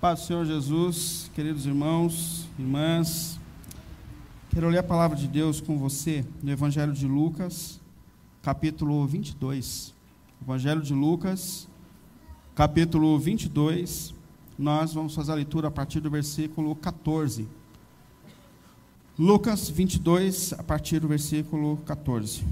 Paz do Senhor Jesus, queridos irmãos, irmãs, quero ler a palavra de Deus com você no Evangelho de Lucas, capítulo 22. Evangelho de Lucas, capítulo 22. Nós vamos fazer a leitura a partir do versículo 14. Lucas 22, a partir do versículo 14.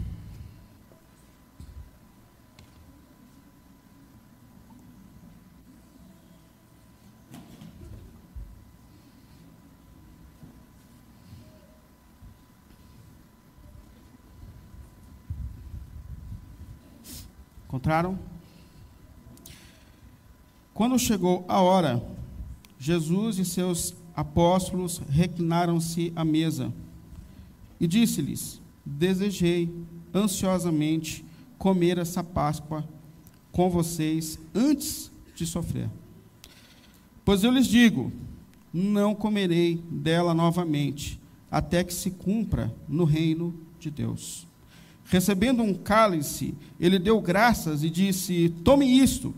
Encontraram? Quando chegou a hora, Jesus e seus apóstolos reclinaram-se à mesa e disse-lhes: Desejei ansiosamente comer essa Páscoa com vocês antes de sofrer. Pois eu lhes digo: não comerei dela novamente, até que se cumpra no reino de Deus. Recebendo um cálice, ele deu graças e disse: Tome isto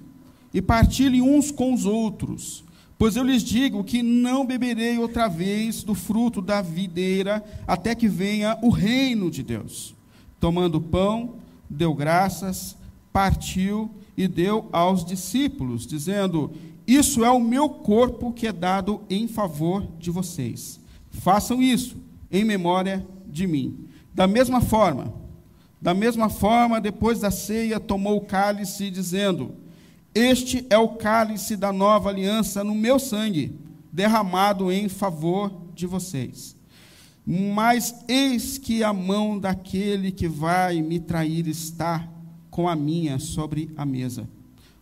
e partilhe uns com os outros. Pois eu lhes digo que não beberei outra vez do fruto da videira até que venha o reino de Deus. Tomando o pão, deu graças, partiu e deu aos discípulos, dizendo: Isso é o meu corpo que é dado em favor de vocês. Façam isso em memória de mim. Da mesma forma, da mesma forma, depois da ceia, tomou o cálice, dizendo: Este é o cálice da nova aliança no meu sangue, derramado em favor de vocês. Mas eis que a mão daquele que vai me trair está com a minha sobre a mesa.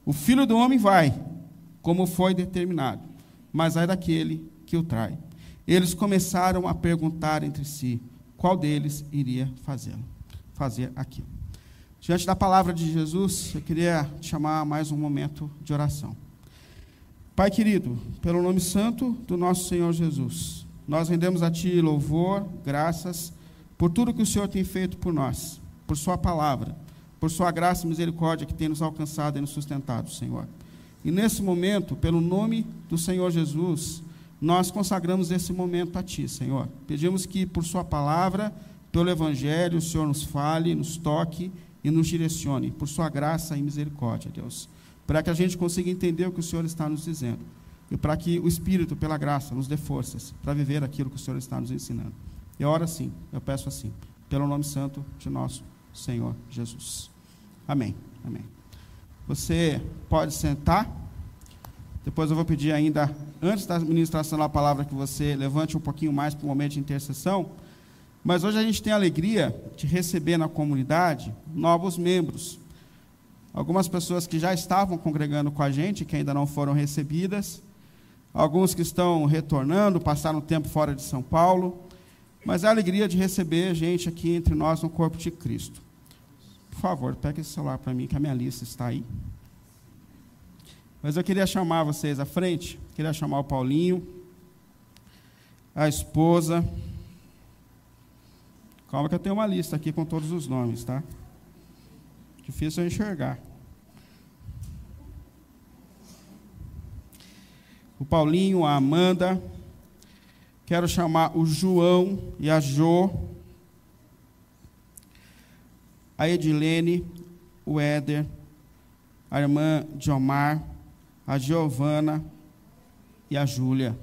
O filho do homem vai, como foi determinado, mas ai daquele que o trai. Eles começaram a perguntar entre si qual deles iria fazê-lo fazer aqui. Diante da palavra de Jesus, eu queria chamar mais um momento de oração. Pai querido, pelo nome santo do nosso Senhor Jesus, nós rendemos a Ti louvor, graças por tudo que o Senhor tem feito por nós, por Sua palavra, por Sua graça e misericórdia que tem nos alcançado e nos sustentado, Senhor. E nesse momento, pelo nome do Senhor Jesus, nós consagramos esse momento a Ti, Senhor. Pedimos que, por Sua palavra, pelo Evangelho, o Senhor nos fale, nos toque e nos direcione, por Sua graça e misericórdia, Deus. Para que a gente consiga entender o que o Senhor está nos dizendo. E para que o Espírito, pela graça, nos dê forças para viver aquilo que o Senhor está nos ensinando. E ora sim, eu peço assim, pelo nome santo de nosso Senhor Jesus. Amém. Amém. Você pode sentar. Depois eu vou pedir ainda, antes da ministração da palavra, que você levante um pouquinho mais para o momento de intercessão. Mas hoje a gente tem a alegria de receber na comunidade novos membros. Algumas pessoas que já estavam congregando com a gente, que ainda não foram recebidas. Alguns que estão retornando, passaram tempo fora de São Paulo. Mas é a alegria de receber gente aqui entre nós no corpo de Cristo. Por favor, pegue esse celular para mim, que a minha lista está aí. Mas eu queria chamar vocês à frente. Queria chamar o Paulinho, a esposa. Calma que eu tenho uma lista aqui com todos os nomes, tá? Difícil eu enxergar. O Paulinho, a Amanda. Quero chamar o João e a Jo. A Edilene, o Éder, a irmã Diomar, a Giovana e a Júlia.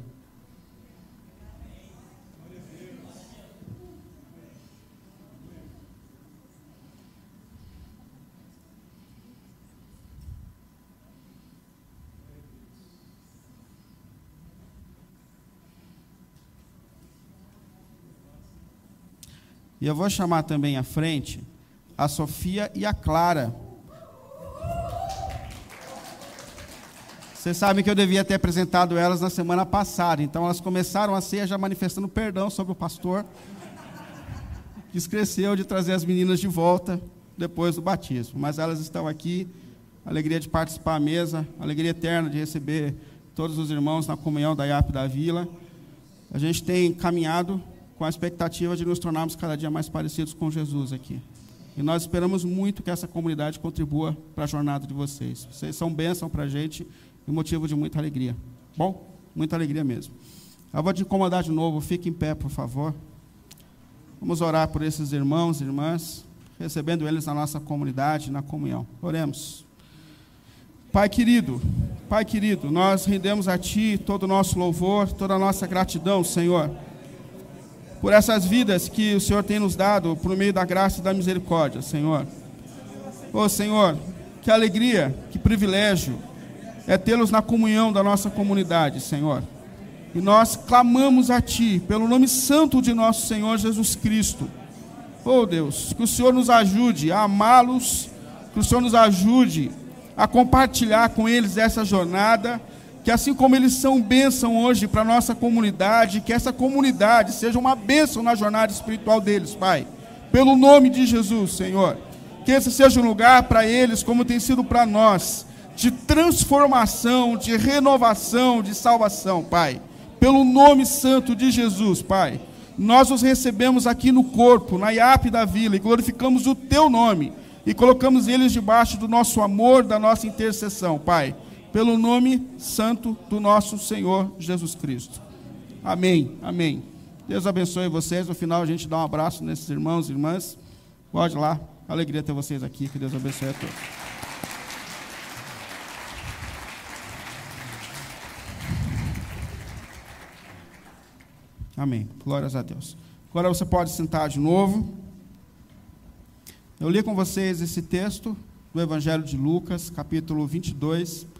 E eu vou chamar também à frente a Sofia e a Clara. Vocês sabem que eu devia ter apresentado elas na semana passada, então elas começaram a ser já manifestando perdão sobre o pastor, que esqueceu de trazer as meninas de volta depois do batismo. Mas elas estão aqui, alegria de participar à mesa, alegria eterna de receber todos os irmãos na comunhão da IAP da Vila. A gente tem caminhado com a expectativa de nos tornarmos cada dia mais parecidos com Jesus aqui. E nós esperamos muito que essa comunidade contribua para a jornada de vocês. Vocês são bênção para a gente e motivo de muita alegria. Bom? muita alegria mesmo. Eu vou te incomodar de novo, fique em pé, por favor. Vamos orar por esses irmãos e irmãs, recebendo eles na nossa comunidade, na comunhão. Oremos. Pai querido, Pai querido, nós rendemos a Ti todo o nosso louvor, toda a nossa gratidão, Senhor, por essas vidas que o Senhor tem nos dado por meio da graça e da misericórdia, Senhor. Oh, Senhor, que alegria, que privilégio é tê-los na comunhão da nossa comunidade, Senhor. E nós clamamos a Ti, pelo nome santo de nosso Senhor Jesus Cristo. Oh Deus, que o Senhor nos ajude a amá-los, que o Senhor nos ajude a compartilhar com eles essa jornada, que assim como eles são bênção hoje para a nossa comunidade, que essa comunidade seja uma bênção na jornada espiritual deles, Pai. Pelo nome de Jesus, Senhor. Que esse seja um lugar para eles, como tem sido para nós, de transformação, de renovação, de salvação, Pai pelo nome santo de Jesus, Pai. Nós os recebemos aqui no corpo, na IAP da vila, e glorificamos o Teu nome, e colocamos eles debaixo do nosso amor, da nossa intercessão, Pai, pelo nome santo do nosso Senhor Jesus Cristo. Amém, amém. Deus abençoe vocês. No final a gente dá um abraço nesses irmãos e irmãs. Pode lá. Alegria ter vocês aqui. Que Deus abençoe a todos. Amém. Glórias a Deus. Agora você pode sentar de novo. Eu li com vocês esse texto do Evangelho de Lucas, capítulo 22.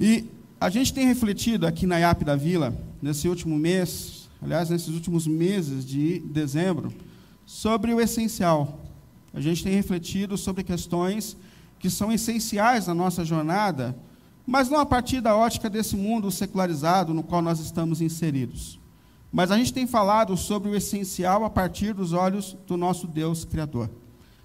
E a gente tem refletido aqui na IAP da Vila, nesse último mês, aliás, nesses últimos meses de dezembro, sobre o essencial. A gente tem refletido sobre questões que são essenciais na nossa jornada, mas não a partir da ótica desse mundo secularizado no qual nós estamos inseridos. Mas a gente tem falado sobre o essencial a partir dos olhos do nosso Deus Criador.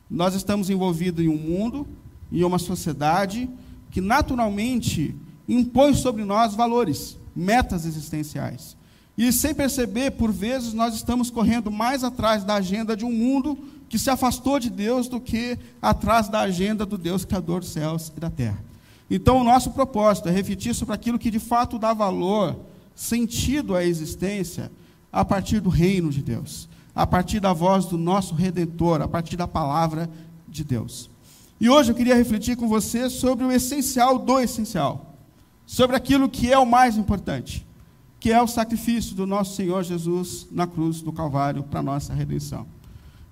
Nós estamos envolvidos em um mundo, em uma sociedade que naturalmente impõe sobre nós valores, metas existenciais. E sem perceber, por vezes, nós estamos correndo mais atrás da agenda de um mundo que se afastou de Deus do que atrás da agenda do Deus Criador dos céus e da terra. Então, o nosso propósito é refletir sobre aquilo que de fato dá valor sentido à existência a partir do reino de Deus, a partir da voz do nosso redentor, a partir da palavra de Deus. E hoje eu queria refletir com você sobre o essencial do essencial, sobre aquilo que é o mais importante, que é o sacrifício do nosso Senhor Jesus na cruz do Calvário para nossa redenção.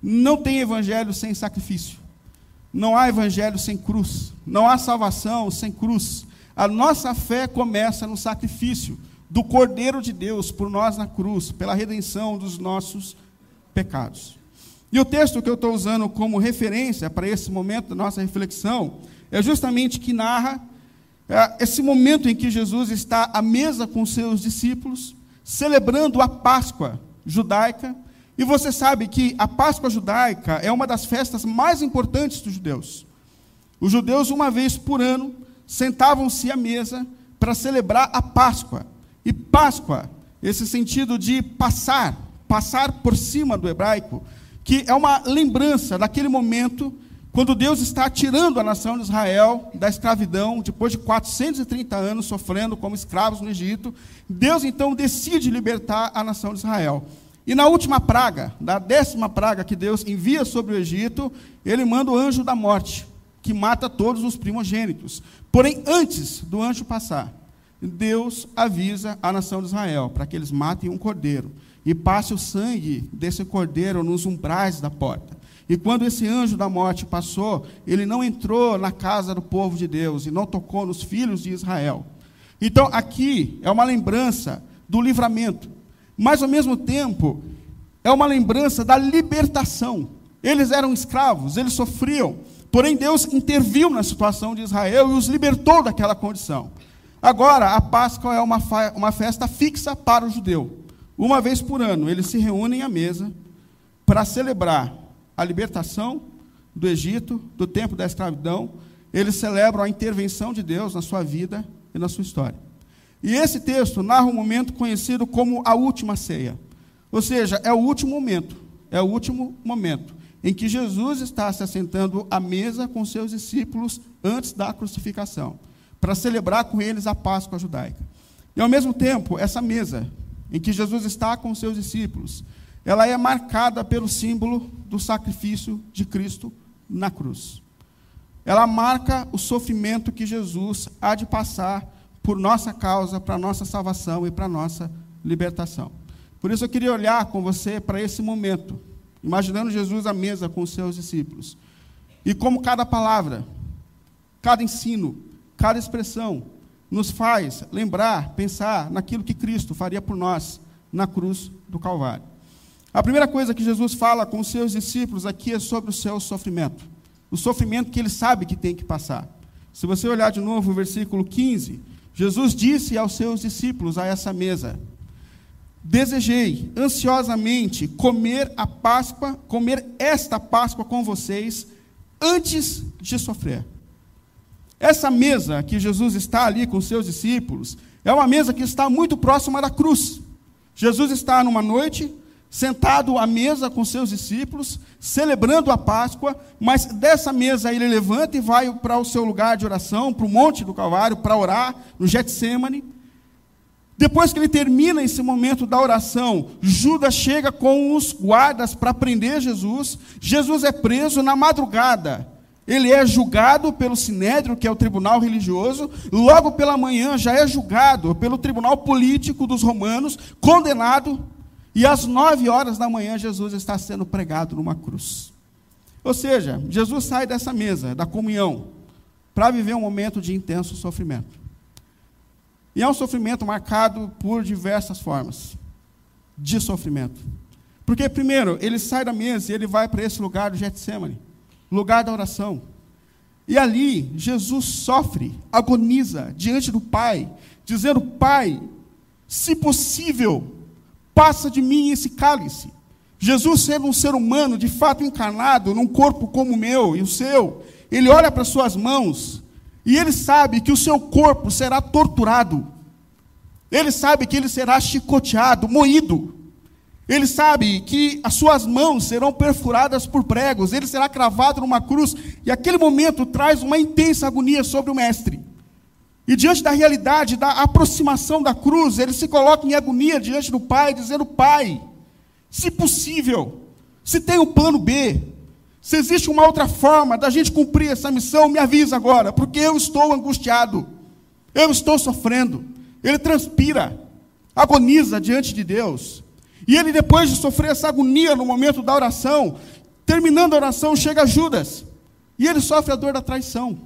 Não tem evangelho sem sacrifício. Não há evangelho sem cruz. Não há salvação sem cruz. A nossa fé começa no sacrifício do Cordeiro de Deus por nós na cruz, pela redenção dos nossos pecados. E o texto que eu estou usando como referência para esse momento da nossa reflexão é justamente que narra esse momento em que Jesus está à mesa com seus discípulos, celebrando a Páscoa judaica. E você sabe que a Páscoa judaica é uma das festas mais importantes dos judeus. Os judeus, uma vez por ano, sentavam-se à mesa para celebrar a Páscoa. E Páscoa, esse sentido de passar, passar por cima do hebraico, que é uma lembrança daquele momento quando Deus está tirando a nação de Israel da escravidão, depois de 430 anos sofrendo como escravos no Egito, Deus então decide libertar a nação de Israel. E na última praga, da décima praga que Deus envia sobre o Egito, ele manda o anjo da morte, que mata todos os primogênitos. Porém, antes do anjo passar, Deus avisa a nação de Israel para que eles matem um cordeiro e passe o sangue desse cordeiro nos umbrais da porta. E quando esse anjo da morte passou, ele não entrou na casa do povo de Deus e não tocou nos filhos de Israel. Então, aqui é uma lembrança do livramento, mas ao mesmo tempo é uma lembrança da libertação. Eles eram escravos, eles sofriam, porém Deus interviu na situação de Israel e os libertou daquela condição. Agora, a Páscoa é uma, uma festa fixa para o judeu. Uma vez por ano, eles se reúnem à mesa para celebrar a libertação do Egito, do tempo da escravidão. Eles celebram a intervenção de Deus na sua vida e na sua história. E esse texto narra um momento conhecido como a última ceia. Ou seja, é o último momento, é o último momento em que Jesus está se assentando à mesa com seus discípulos antes da crucificação para celebrar com eles a Páscoa judaica. E ao mesmo tempo, essa mesa em que Jesus está com seus discípulos, ela é marcada pelo símbolo do sacrifício de Cristo na cruz. Ela marca o sofrimento que Jesus há de passar por nossa causa, para nossa salvação e para nossa libertação. Por isso eu queria olhar com você para esse momento, imaginando Jesus à mesa com os seus discípulos. E como cada palavra, cada ensino, cada expressão nos faz lembrar, pensar naquilo que Cristo faria por nós na cruz do Calvário. A primeira coisa que Jesus fala com os seus discípulos aqui é sobre o seu sofrimento. O sofrimento que ele sabe que tem que passar. Se você olhar de novo o versículo 15, Jesus disse aos seus discípulos a essa mesa: Desejei ansiosamente comer a Páscoa, comer esta Páscoa com vocês antes de sofrer. Essa mesa que Jesus está ali com seus discípulos é uma mesa que está muito próxima da cruz. Jesus está numa noite, sentado à mesa com seus discípulos, celebrando a Páscoa, mas dessa mesa ele levanta e vai para o seu lugar de oração, para o Monte do Calvário, para orar, no Getsemane. Depois que ele termina esse momento da oração, Judas chega com os guardas para prender Jesus. Jesus é preso na madrugada. Ele é julgado pelo Sinédrio, que é o tribunal religioso, logo pela manhã já é julgado pelo tribunal político dos romanos, condenado, e às nove horas da manhã Jesus está sendo pregado numa cruz. Ou seja, Jesus sai dessa mesa, da comunhão, para viver um momento de intenso sofrimento. E é um sofrimento marcado por diversas formas de sofrimento. Porque, primeiro, ele sai da mesa e ele vai para esse lugar do Getsemane lugar da oração. E ali, Jesus sofre, agoniza diante do Pai, dizendo: Pai, se possível, passa de mim esse cálice. Jesus, sendo um ser humano, de fato encarnado, num corpo como o meu e o seu, ele olha para suas mãos e ele sabe que o seu corpo será torturado. Ele sabe que ele será chicoteado, moído. Ele sabe que as suas mãos serão perfuradas por pregos, ele será cravado numa cruz, e aquele momento traz uma intensa agonia sobre o Mestre. E diante da realidade, da aproximação da cruz, ele se coloca em agonia diante do Pai, dizendo: Pai, se possível, se tem um plano B, se existe uma outra forma da gente cumprir essa missão, me avisa agora, porque eu estou angustiado, eu estou sofrendo. Ele transpira, agoniza diante de Deus. E ele, depois de sofrer essa agonia no momento da oração, terminando a oração, chega Judas. E ele sofre a dor da traição.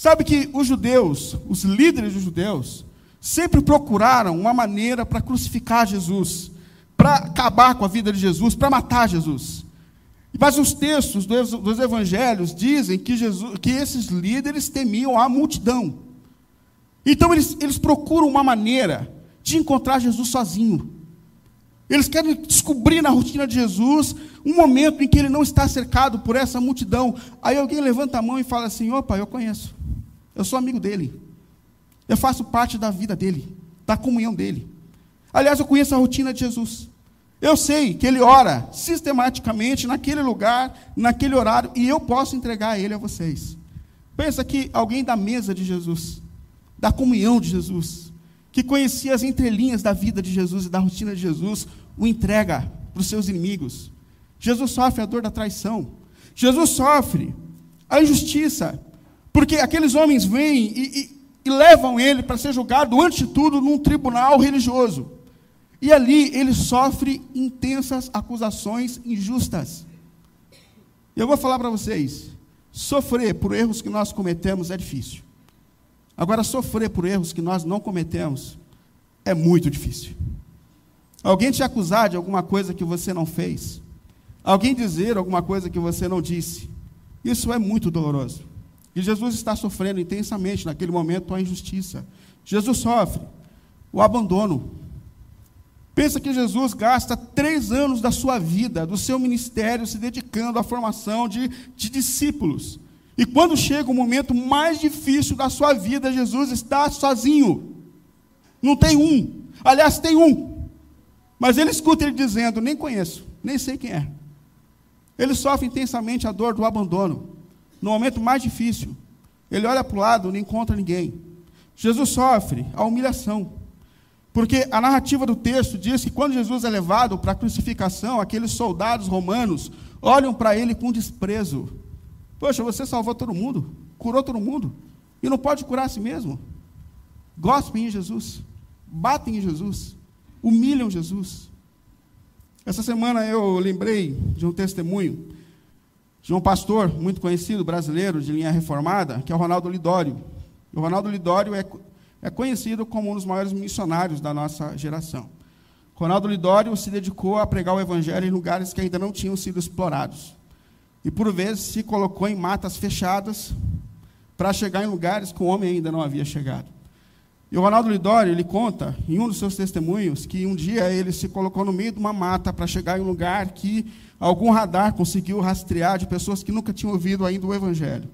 Sabe que os judeus, os líderes dos judeus, sempre procuraram uma maneira para crucificar Jesus, para acabar com a vida de Jesus, para matar Jesus. Mas os textos dos evangelhos dizem que, Jesus, que esses líderes temiam a multidão. Então eles, eles procuram uma maneira de encontrar Jesus sozinho. Eles querem descobrir na rotina de Jesus um momento em que ele não está cercado por essa multidão. Aí alguém levanta a mão e fala assim: opa, eu conheço. Eu sou amigo dele. Eu faço parte da vida dele, da comunhão dele. Aliás, eu conheço a rotina de Jesus. Eu sei que ele ora sistematicamente naquele lugar, naquele horário, e eu posso entregar ele a vocês. Pensa que alguém da mesa de Jesus, da comunhão de Jesus, que conhecia as entrelinhas da vida de Jesus e da rotina de Jesus, o entrega para os seus inimigos. Jesus sofre a dor da traição. Jesus sofre a injustiça, porque aqueles homens vêm e, e, e levam ele para ser julgado, antes de tudo, num tribunal religioso. E ali ele sofre intensas acusações injustas. Eu vou falar para vocês: sofrer por erros que nós cometemos é difícil. Agora, sofrer por erros que nós não cometemos é muito difícil. Alguém te acusar de alguma coisa que você não fez, alguém dizer alguma coisa que você não disse, isso é muito doloroso. E Jesus está sofrendo intensamente naquele momento a injustiça. Jesus sofre o abandono. Pensa que Jesus gasta três anos da sua vida, do seu ministério, se dedicando à formação de, de discípulos. E quando chega o momento mais difícil da sua vida, Jesus está sozinho. Não tem um. Aliás, tem um. Mas ele escuta ele dizendo: Nem conheço, nem sei quem é. Ele sofre intensamente a dor do abandono. No momento mais difícil, ele olha para o lado, não encontra ninguém. Jesus sofre a humilhação. Porque a narrativa do texto diz que quando Jesus é levado para a crucificação, aqueles soldados romanos olham para ele com desprezo. Poxa, você salvou todo mundo, curou todo mundo, e não pode curar a si mesmo. Gospem em Jesus, batem em Jesus, humilham Jesus. Essa semana eu lembrei de um testemunho de um pastor muito conhecido, brasileiro, de linha reformada, que é o Ronaldo Lidório. O Ronaldo Lidório é, é conhecido como um dos maiores missionários da nossa geração. Ronaldo Lidório se dedicou a pregar o evangelho em lugares que ainda não tinham sido explorados. E por vezes se colocou em matas fechadas para chegar em lugares que o homem ainda não havia chegado. E o Ronaldo Lidório, ele conta, em um dos seus testemunhos, que um dia ele se colocou no meio de uma mata para chegar em um lugar que algum radar conseguiu rastrear de pessoas que nunca tinham ouvido ainda o Evangelho.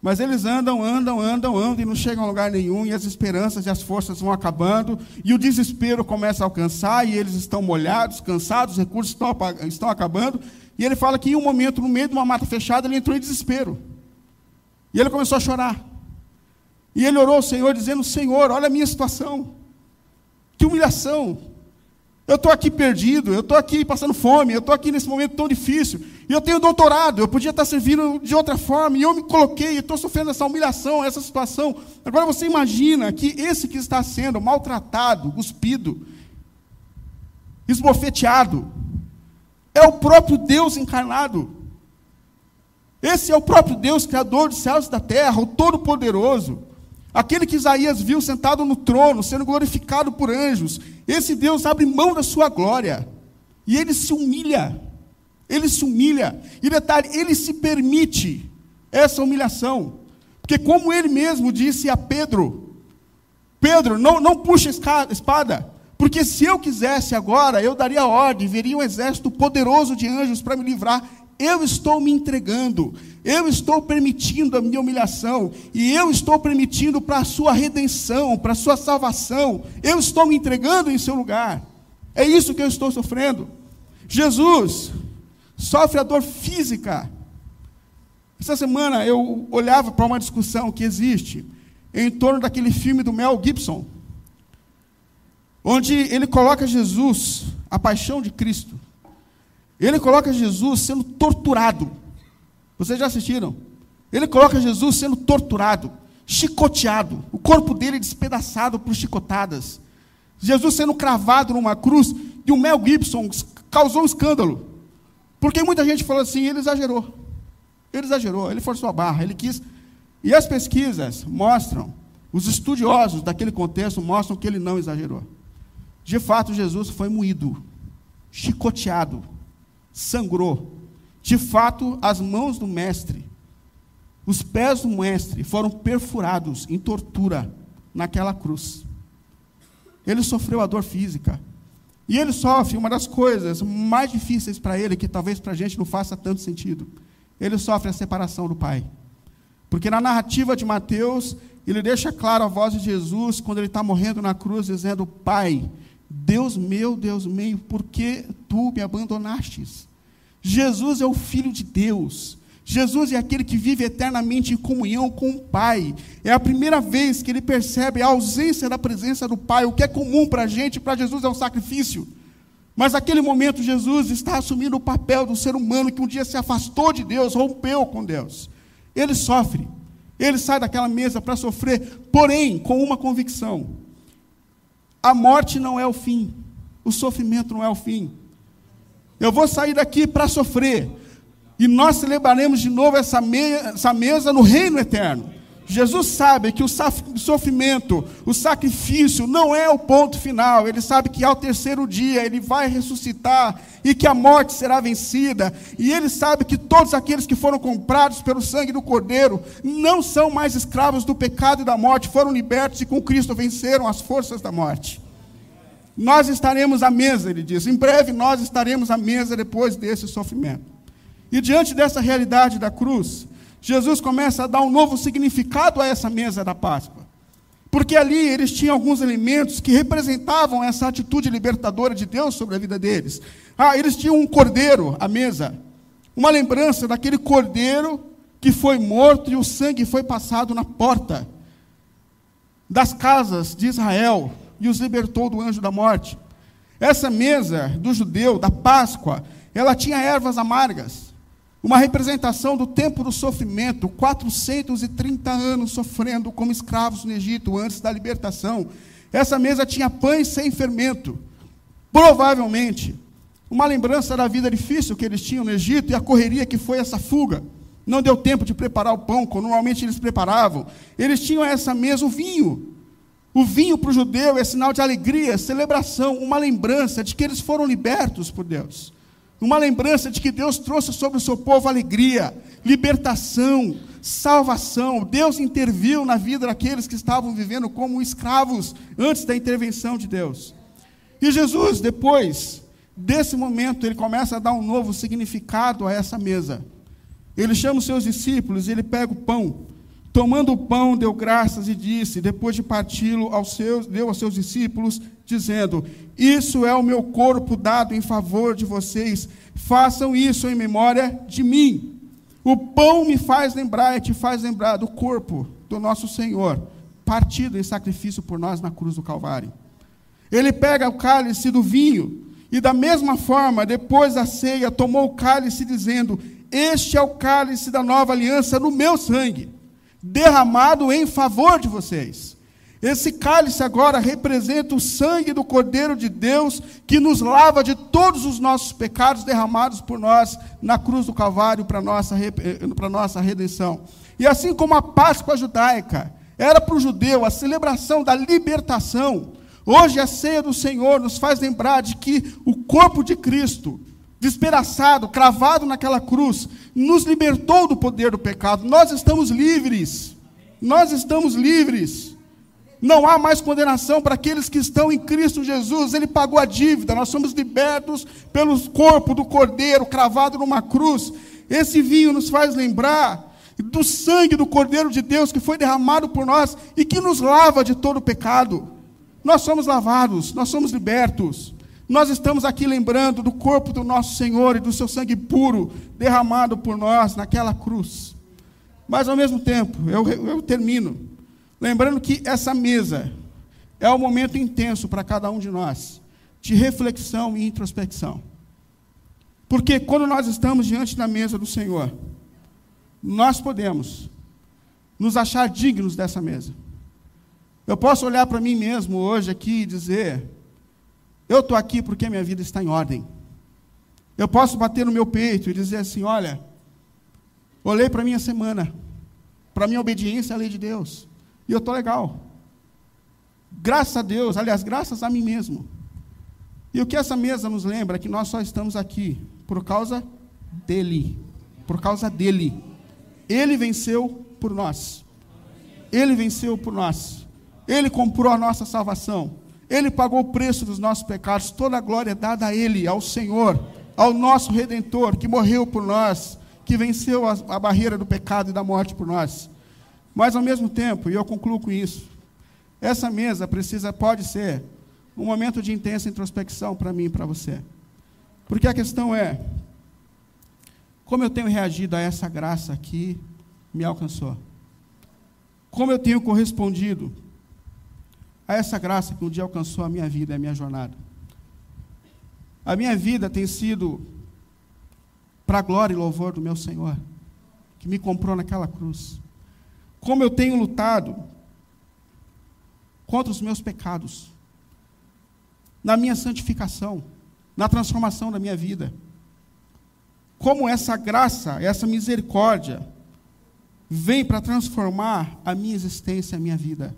Mas eles andam, andam, andam, andam e não chegam a lugar nenhum, e as esperanças e as forças vão acabando, e o desespero começa a alcançar, e eles estão molhados, cansados, os recursos estão, estão acabando, e ele fala que em um momento, no meio de uma mata fechada, ele entrou em desespero. E ele começou a chorar. E ele orou ao Senhor, dizendo: Senhor, olha a minha situação. Que humilhação. Eu estou aqui perdido, eu estou aqui passando fome, eu estou aqui nesse momento tão difícil. E eu tenho doutorado, eu podia estar servindo de outra forma, e eu me coloquei, estou sofrendo essa humilhação, essa situação. Agora você imagina que esse que está sendo maltratado, cuspido, esbofeteado, é o próprio Deus encarnado. Esse é o próprio Deus, Criador dos céus e da terra, o Todo-Poderoso. Aquele que Isaías viu sentado no trono, sendo glorificado por anjos. Esse Deus abre mão da sua glória. E ele se humilha. Ele se humilha. E detalhe, ele se permite essa humilhação. Porque, como ele mesmo disse a Pedro: Pedro, não, não puxa a espada. Porque se eu quisesse agora, eu daria ordem, veria um exército poderoso de anjos para me livrar. Eu estou me entregando, eu estou permitindo a minha humilhação, e eu estou permitindo para a sua redenção, para a sua salvação, eu estou me entregando em seu lugar. É isso que eu estou sofrendo. Jesus sofre a dor física. Essa semana eu olhava para uma discussão que existe em torno daquele filme do Mel Gibson, onde ele coloca Jesus, a paixão de Cristo, ele coloca Jesus sendo torturado. Vocês já assistiram? Ele coloca Jesus sendo torturado, chicoteado, o corpo dele despedaçado por chicotadas. Jesus sendo cravado numa cruz, e o Mel Gibson causou um escândalo. Porque muita gente falou assim: ele exagerou. Ele exagerou, ele forçou a barra, ele quis. E as pesquisas mostram, os estudiosos daquele contexto mostram que ele não exagerou. De fato, Jesus foi moído, chicoteado, sangrou. De fato, as mãos do mestre, os pés do mestre foram perfurados em tortura naquela cruz. Ele sofreu a dor física. E ele sofre uma das coisas mais difíceis para ele, que talvez para a gente não faça tanto sentido. Ele sofre a separação do Pai. Porque na narrativa de Mateus, ele deixa claro a voz de Jesus quando ele está morrendo na cruz, dizendo: Pai, Deus meu, Deus meu, por que tu me abandonastes? Jesus é o Filho de Deus. Jesus é aquele que vive eternamente em comunhão com o Pai. É a primeira vez que ele percebe a ausência da presença do Pai. O que é comum para a gente, para Jesus é um sacrifício. Mas naquele momento, Jesus está assumindo o papel do ser humano que um dia se afastou de Deus, rompeu com Deus. Ele sofre. Ele sai daquela mesa para sofrer, porém, com uma convicção: a morte não é o fim, o sofrimento não é o fim. Eu vou sair daqui para sofrer. E nós celebraremos de novo essa, essa mesa no reino eterno. Jesus sabe que o sofrimento, o sacrifício não é o ponto final. Ele sabe que ao terceiro dia ele vai ressuscitar e que a morte será vencida. E ele sabe que todos aqueles que foram comprados pelo sangue do Cordeiro não são mais escravos do pecado e da morte, foram libertos e com Cristo venceram as forças da morte. Nós estaremos à mesa, ele diz. Em breve nós estaremos à mesa depois desse sofrimento. E diante dessa realidade da cruz, Jesus começa a dar um novo significado a essa mesa da Páscoa. Porque ali eles tinham alguns elementos que representavam essa atitude libertadora de Deus sobre a vida deles. Ah, eles tinham um cordeiro à mesa, uma lembrança daquele cordeiro que foi morto e o sangue foi passado na porta. das casas de Israel e os libertou do anjo da morte. Essa mesa do judeu, da Páscoa, ela tinha ervas amargas, uma representação do tempo do sofrimento, 430 anos sofrendo como escravos no Egito antes da libertação. Essa mesa tinha pães sem fermento, provavelmente uma lembrança da vida difícil que eles tinham no Egito e a correria que foi essa fuga. Não deu tempo de preparar o pão, como normalmente eles preparavam. Eles tinham essa mesa, o vinho. O vinho para o judeu é sinal de alegria, celebração, uma lembrança de que eles foram libertos por Deus. Uma lembrança de que Deus trouxe sobre o seu povo alegria, libertação, salvação. Deus interviu na vida daqueles que estavam vivendo como escravos antes da intervenção de Deus. E Jesus, depois desse momento, ele começa a dar um novo significado a essa mesa. Ele chama os seus discípulos ele pega o pão. Tomando o pão, deu graças e disse, depois de parti-lo aos seus, deu aos seus discípulos, dizendo: Isso é o meu corpo dado em favor de vocês. Façam isso em memória de mim. O pão me faz lembrar e te faz lembrar do corpo do nosso Senhor, partido em sacrifício por nós na cruz do Calvário. Ele pega o cálice do vinho e, da mesma forma, depois da ceia, tomou o cálice, dizendo: Este é o cálice da nova aliança no meu sangue, derramado em favor de vocês. Esse cálice agora representa o sangue do Cordeiro de Deus que nos lava de todos os nossos pecados derramados por nós na cruz do Calvário para nossa para nossa redenção. E assim como a Páscoa judaica era para o judeu a celebração da libertação, Hoje a ceia do Senhor nos faz lembrar de que o corpo de Cristo, despedaçado, cravado naquela cruz, nos libertou do poder do pecado. Nós estamos livres. Nós estamos livres. Não há mais condenação para aqueles que estão em Cristo Jesus. Ele pagou a dívida. Nós somos libertos pelo corpo do Cordeiro cravado numa cruz. Esse vinho nos faz lembrar do sangue do Cordeiro de Deus que foi derramado por nós e que nos lava de todo o pecado. Nós somos lavados, nós somos libertos. Nós estamos aqui lembrando do corpo do nosso Senhor e do seu sangue puro derramado por nós naquela cruz. Mas ao mesmo tempo, eu, eu termino lembrando que essa mesa é um momento intenso para cada um de nós, de reflexão e introspecção. Porque quando nós estamos diante da mesa do Senhor, nós podemos nos achar dignos dessa mesa. Eu posso olhar para mim mesmo hoje aqui e dizer: eu estou aqui porque minha vida está em ordem. Eu posso bater no meu peito e dizer assim: olha, olhei para a minha semana, para minha obediência à lei de Deus, e eu estou legal. Graças a Deus, aliás, graças a mim mesmo. E o que essa mesa nos lembra é que nós só estamos aqui por causa dele. Por causa dele. Ele venceu por nós. Ele venceu por nós. Ele comprou a nossa salvação. Ele pagou o preço dos nossos pecados. Toda a glória é dada a Ele, ao Senhor, ao nosso Redentor, que morreu por nós, que venceu a, a barreira do pecado e da morte por nós. Mas ao mesmo tempo, e eu concluo com isso, essa mesa precisa, pode ser, um momento de intensa introspecção para mim e para você. Porque a questão é, como eu tenho reagido a essa graça que me alcançou? Como eu tenho correspondido a essa graça que um dia alcançou a minha vida, a minha jornada. A minha vida tem sido para a glória e louvor do meu Senhor, que me comprou naquela cruz. Como eu tenho lutado contra os meus pecados, na minha santificação, na transformação da minha vida. Como essa graça, essa misericórdia, vem para transformar a minha existência, a minha vida.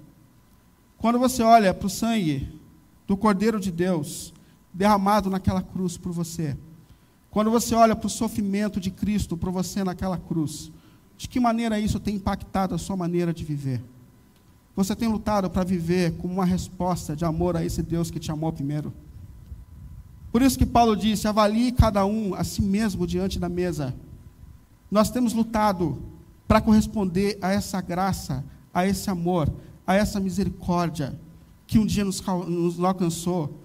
Quando você olha para o sangue do Cordeiro de Deus derramado naquela cruz por você, quando você olha para o sofrimento de Cristo por você naquela cruz, de que maneira isso tem impactado a sua maneira de viver? Você tem lutado para viver como uma resposta de amor a esse Deus que te amou primeiro? Por isso que Paulo disse: avalie cada um a si mesmo diante da mesa. Nós temos lutado para corresponder a essa graça, a esse amor, a essa misericórdia que um dia nos, nos alcançou,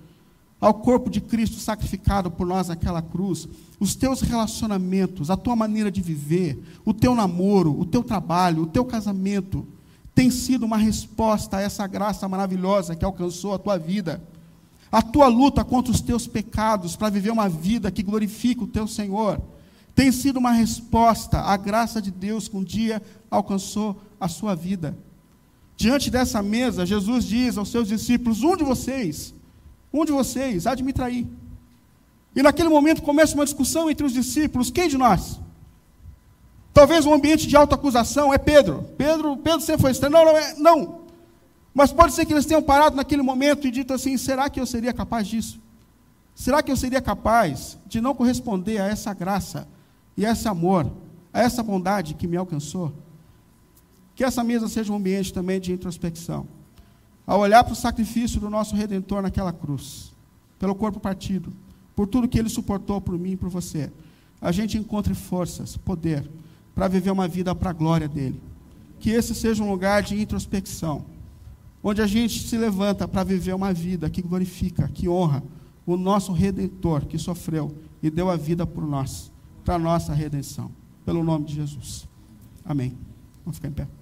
ao corpo de Cristo sacrificado por nós naquela cruz, os teus relacionamentos, a tua maneira de viver, o teu namoro, o teu trabalho, o teu casamento, tem sido uma resposta a essa graça maravilhosa que alcançou a tua vida. A tua luta contra os teus pecados para viver uma vida que glorifica o teu Senhor tem sido uma resposta à graça de Deus que um dia alcançou a sua vida. Diante dessa mesa, Jesus diz aos seus discípulos: Um de vocês, um de vocês há de me trair. E naquele momento começa uma discussão entre os discípulos: quem de nós? Talvez um ambiente de autoacusação é Pedro. Pedro, Pedro sempre foi estranho. Não, não, é, não. Mas pode ser que eles tenham parado naquele momento e dito assim: será que eu seria capaz disso? Será que eu seria capaz de não corresponder a essa graça e a esse amor, a essa bondade que me alcançou? Que essa mesa seja um ambiente também de introspecção. Ao olhar para o sacrifício do nosso Redentor naquela cruz, pelo corpo partido, por tudo que ele suportou por mim e por você, a gente encontre forças, poder, para viver uma vida para a glória dele. Que esse seja um lugar de introspecção, onde a gente se levanta para viver uma vida que glorifica, que honra o nosso redentor que sofreu e deu a vida por nós, para a nossa redenção. Pelo nome de Jesus. Amém. Vamos ficar em pé.